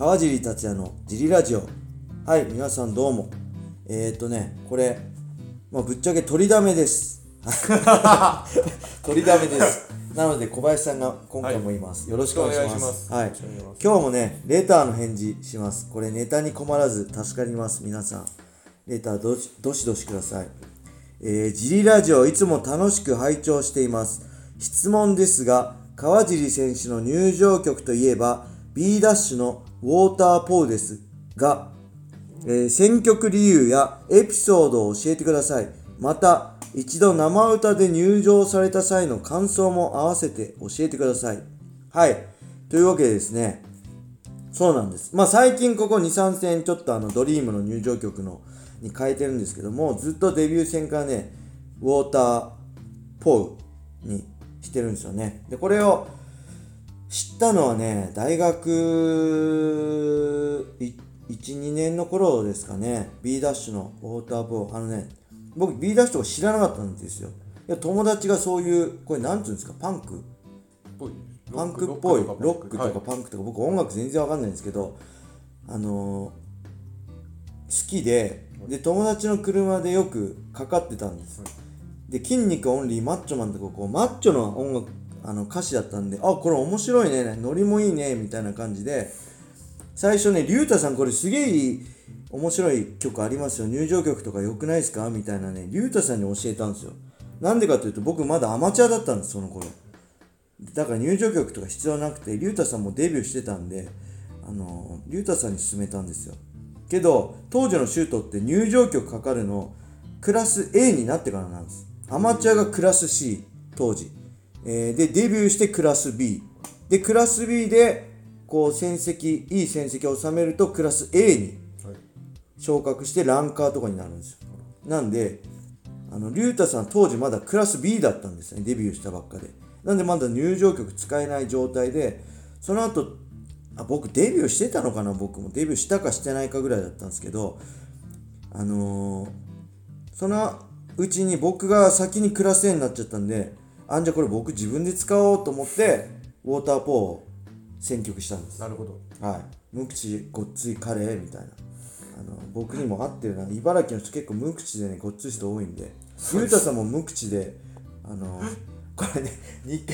川尻達也のジリラジオ。はい皆さんどうも。えー、っとねこれ、まあ、ぶっちゃけ取りだめです。取りだめです。なので小林さんが今回もいます、よろしくお願いします。はい。今日もねレターの返事します。これネタに困らず助かります。皆さん。レターどしどしどしください。えー、ジリラジオいつも楽しく拝聴しています。質問ですが川尻選手の入場曲といえば B ダッシュのウォーターポーですが、えー選曲理由やエピソードを教えてくださいまた一度生歌で入場された際の感想も合わせて教えてくださいはいというわけでですねそうなんです。まあ最近ここ2、3戦ちょっとあのドリームの入場曲のに変えてるんですけども、ずっとデビュー戦からね、ウォーターポーにしてるんですよね。で、これを知ったのはね、大学い1、2年の頃ですかね、B ダッシュのウォーターポー、あのね、僕 B ダッシュとか知らなかったんですよ。いや友達がそういう、これなんていうんですか、パンク？ぽい。パンクっぽい。ロロックとはい。かパンクとか。僕音楽全然わかんないんですけどあのー好きでで友達の車でよくかかってたんです。で筋肉オンリーマッチョマンとかこうマッチョの音楽あの歌詞だったんであこれ面白いねノリもいいねみたいな感じで最初ね龍太さんこれすげえ面白い曲ありますよ。入場曲とか良くないですか？みたいなね龍太さんに教えたんですよ。なんでかというと僕まだアマチュアだったんですその頃。だから入場曲とか必要なくて龍太さんもデビューしてたんであの龍太さんに勧めたんですよ。けど当時のシュートって入場曲かかるのクラス A になってからなんです。アマチュアがクラス C 当時、えーでデビューしてクラス B でクラス B でこう戦績いい戦績を収めるとクラス A にはい。昇格してランカーとかになるんですよ。なんであの龍太さん当時まだクラス B だったんですねデビューしたばっかで。なんでまだ入場曲使えない状態でその後あ僕デビューしてたのかな僕も。デビューしたかしてないかぐらいだったんですけどあのーそのうちに僕が先にクラス A になっちゃったんであんじゃこれ僕自分で使おうと思ってウォーターポーを選曲したんです。なるほど。はい、無口ごっついカレーみたいな。あの僕にも合ってるな。茨城の人結構無口でねごっつい人多いんで。龍太さんも無口であのこれねに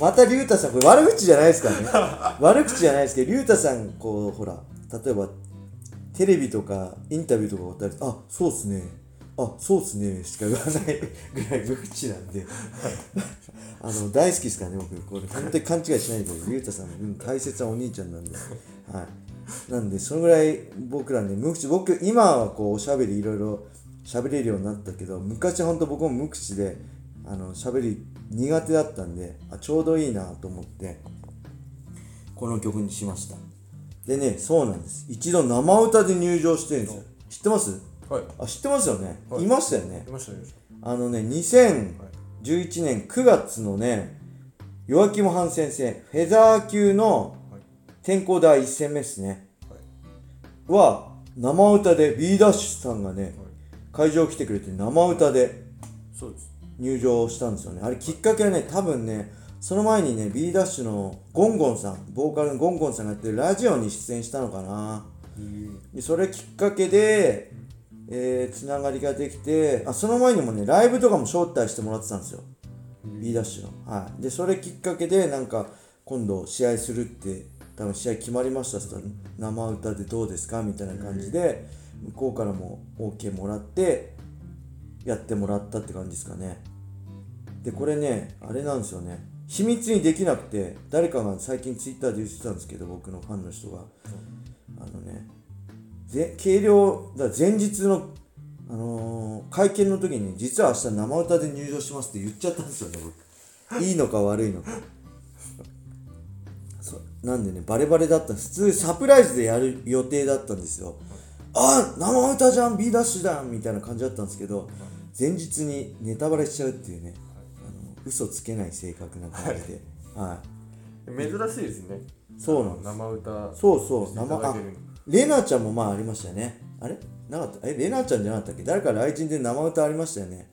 また龍太さんこれ悪口じゃないですからね。悪口じゃないですけど龍太さんこうほら例えばテレビとかインタビューとかおったりあそうっすねあそうっすねしか言わないぐらい無口なんで。あの大好きですからね僕。これ本当に勘違いしないでください龍太さんもうん大切なお兄ちゃんなんで。はい。なんでそのぐらい僕らね無口僕今はこうおしゃべりいろいろ喋れるようになったけど昔は本当僕も無口であの喋り苦手だったんであちょうどいいなと思ってこの曲にしました。でねそうなんです。一度生歌で入場してるんですよ。知ってます？はい。あ知ってますよね、はい。いましたよね？いましたねあのね2011年9月のねヨアキム・ハンセン戦フェザー級のはい。天候第1戦目ですね。はい。は生歌で B ダッシュさんがね会場来てくれて生歌で入場したんですよね。あれきっかけはね多分ねその前にね B ダッシュのゴンゴンさんボーカルのゴンゴンさんがやってるラジオに出演したのかな。でそれきっかけで、えーつながりができてあその前にもねライブとかも招待してもらってたんですよ。B ダッシュの。はい。でそれきっかけでなんか今度試合するって多分試合決まりました。って言ったら生歌でどうですか？みたいな感じで向こうからも OK もらってやってもらったって感じですかね。でこれねあれなんですよね。秘密にできなくて誰かが最近ツイッターで言ってたんですけど僕のファンの人が。あのねぜ計量だ前日の、あのー会見の時に実は明日生歌で入場しますって言っちゃったんですよね僕。いいのか悪いのか。そう。なんでねバレバレだった普通サプライズでやる予定だったんですよ。あ生歌じゃん B ダッシュだみたいな感じだったんですけど前日にネタバレしちゃうっていうねあの嘘つけない性格な感じで、はい、珍しいですね。そうなんです。生歌そうそう生あだけるのレナちゃんもまあありましたよね。あれ？なかった？えレナちゃんじゃなかったっけ？誰か来人で生歌ありましたよね。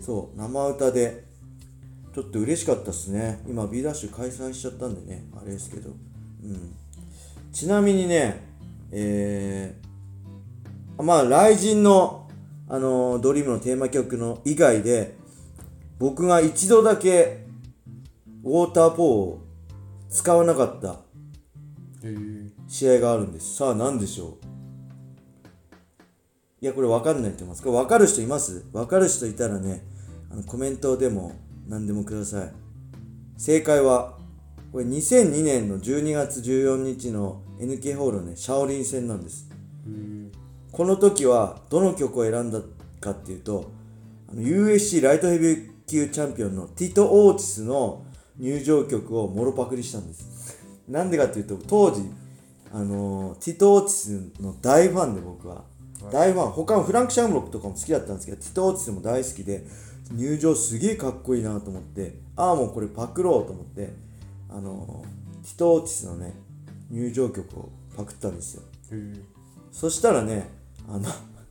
そう生歌で。ちょっと嬉しかったっすね。今 B ダッシュ開催しちゃったんでね。あれですけど。うん。ちなみにねえー、まあ雷神のあのドリームのテーマ曲の以外で僕が一度だけウォーターポーを使わなかった試合があるんです。さあ何でしょう？いやこれ分かんないと思います。これ分かる人います？分かる人いたらねあのコメントでも何でもください。正解はこれ2002年の12月14日の NK ホールのねシャオリン戦なんです。この時はどの曲を選んだかっていうと USC ライトヘビー級チャンピオンのティト・オーティスの入場曲をもろパクリしたんですなんでかっていうと当時あのーティト・オーティスの大ファンで僕は。大ファン。他のフランク・シャムロックとかも好きだったんですけどティト・オーティスも大好きで入場すげえかっこいいなと思って。ああもうこれパクろうと思ってあのーティト・オーティスのね入場曲をパクったんですよ。そしたらね、あの、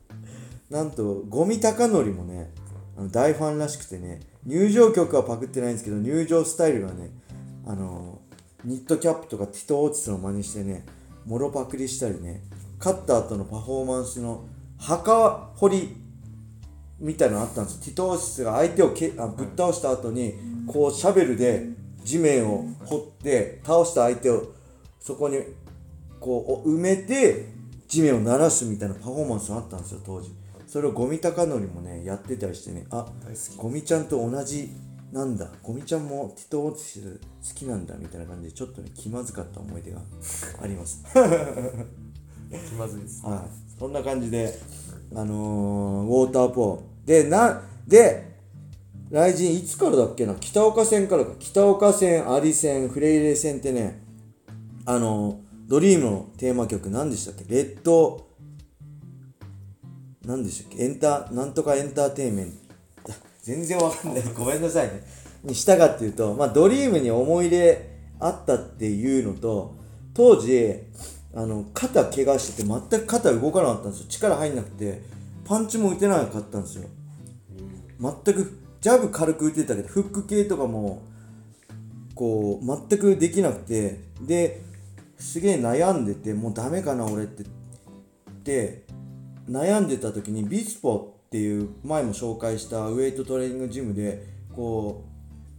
なんと、ゴミ高則もね、あの大ファンらしくてね、入場曲はパクってないんですけど、入場スタイルがね、あの、ニットキャップとかティトオーティスの真似してね、もろパクリしたりね、勝った後のパフォーマンスの墓掘りみたいなのあったんですよ。ティトオーティスが相手をけあぶっ倒した後に、こうシャベルで地面を掘って、倒した相手をそこにこう埋めて地面を鳴らすみたいなパフォーマンスがあったんですよ当時それをゴミ高則もねやってたりしてねあゴミちゃんと同じなんだゴミちゃんもティトオーティス好きなんだみたいな感じでちょっとね気まずかった思い出が あります。気まずいですはい。そんな感じであのー、ウォーターポー。でなで来神いつからだっけな？北岡線からか。北岡線アリ線フレイレ線ってねあのードリームのテーマ曲何でしたっけ？レッド何でしたっけ？エンタなんとかエンターテインメント全然わかんない。ごめんなさいね。にしたかっていうとまあドリームに思い入れあったっていうのと当時あの肩怪我してて全く肩動かなかったんですよ。力入んなくてパンチも打てなかったんですよ。全くジャブ軽く打てたけどフック系とかもこう全くできなくてですげえ悩んでてもうダメかな俺って。で悩んでた時にビスポっていう前も紹介したウェイトトレーニングジムでこ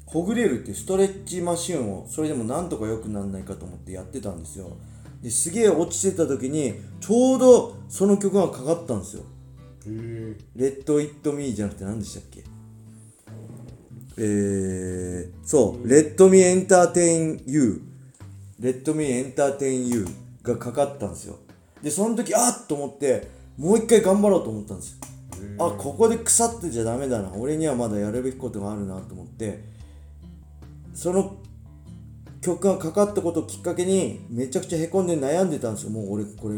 うほぐれるっていうストレッチマシンをそれでもなんとか良くならないかと思ってやってたんですよ。ですげえ落ちてた時にちょうどその曲がかかったんですよ。へえ。 Let It Me じゃなくて何でしたっけ？えー、そう、 Let Me Entertain You、Let Me Entertain You がかかったんですよ。で、その時、あっと思って、もう一回頑張ろうと思ったんですよ。あ、ここで腐ってちゃダメだな。俺にはまだやるべきことがあるなと思って、その曲がかかったことをきっかけに、めちゃくちゃへこんで悩んでたんですよ。もう俺、これ、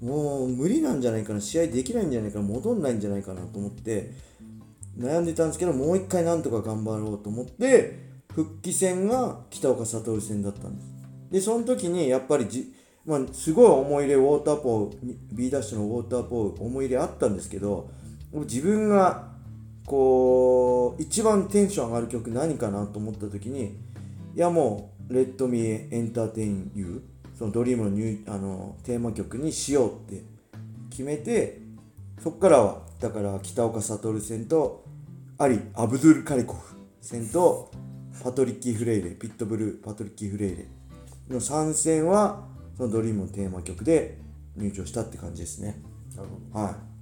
もう無理なんじゃないかな。試合できないんじゃないかな。戻んないんじゃないかなと思って、悩んでたんですけどもう一回なんとか頑張ろうと思って復帰戦が北岡悟戦だったんですでその時にやっぱりじ、まあ、すごい思い入れウォーターポー B ダッシュのウォーターポー思い入れあったんですけど自分がこう一番テンション上がる曲何かなと思った時にいやもう「 Let Me Entertain You」その DREAMのニューあのテーマ曲にしようって決めてそっからはだから北岡悟戦とアリ・アブドゥル・カリコフ戦とパトリッキー・フレイレピットブル・パトリッキー・フレイレの3戦はその DREAMのテーマ曲で入場したって感じですね。なるほはい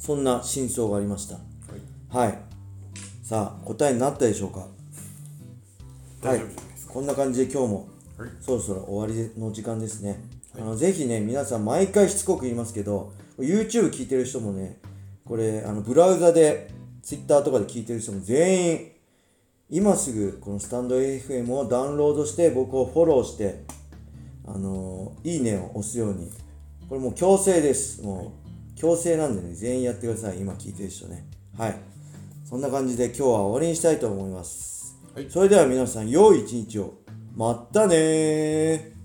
そんな真相がありました。どはい。はい。さあ答えになったでしょうか？大丈夫じゃないこんな感じで今日もかはい。そろそろ終わりの時間ですね。あのぜひね、皆さん毎回しつこく言いますけど、YouTube 聞いてる人もね、これ、あのブラウザで、Twitter とかで聞いてる人も全員、今すぐこのスタンド FM をダウンロードして、僕をフォローして、あのいいねを押すように。これもう強制です。もう強制なんでね、全員やってください。今聞いてる人ね。はい。そんな感じで今日は終わりにしたいと思います。はいそれでは皆さん、良い一日を。まったねー。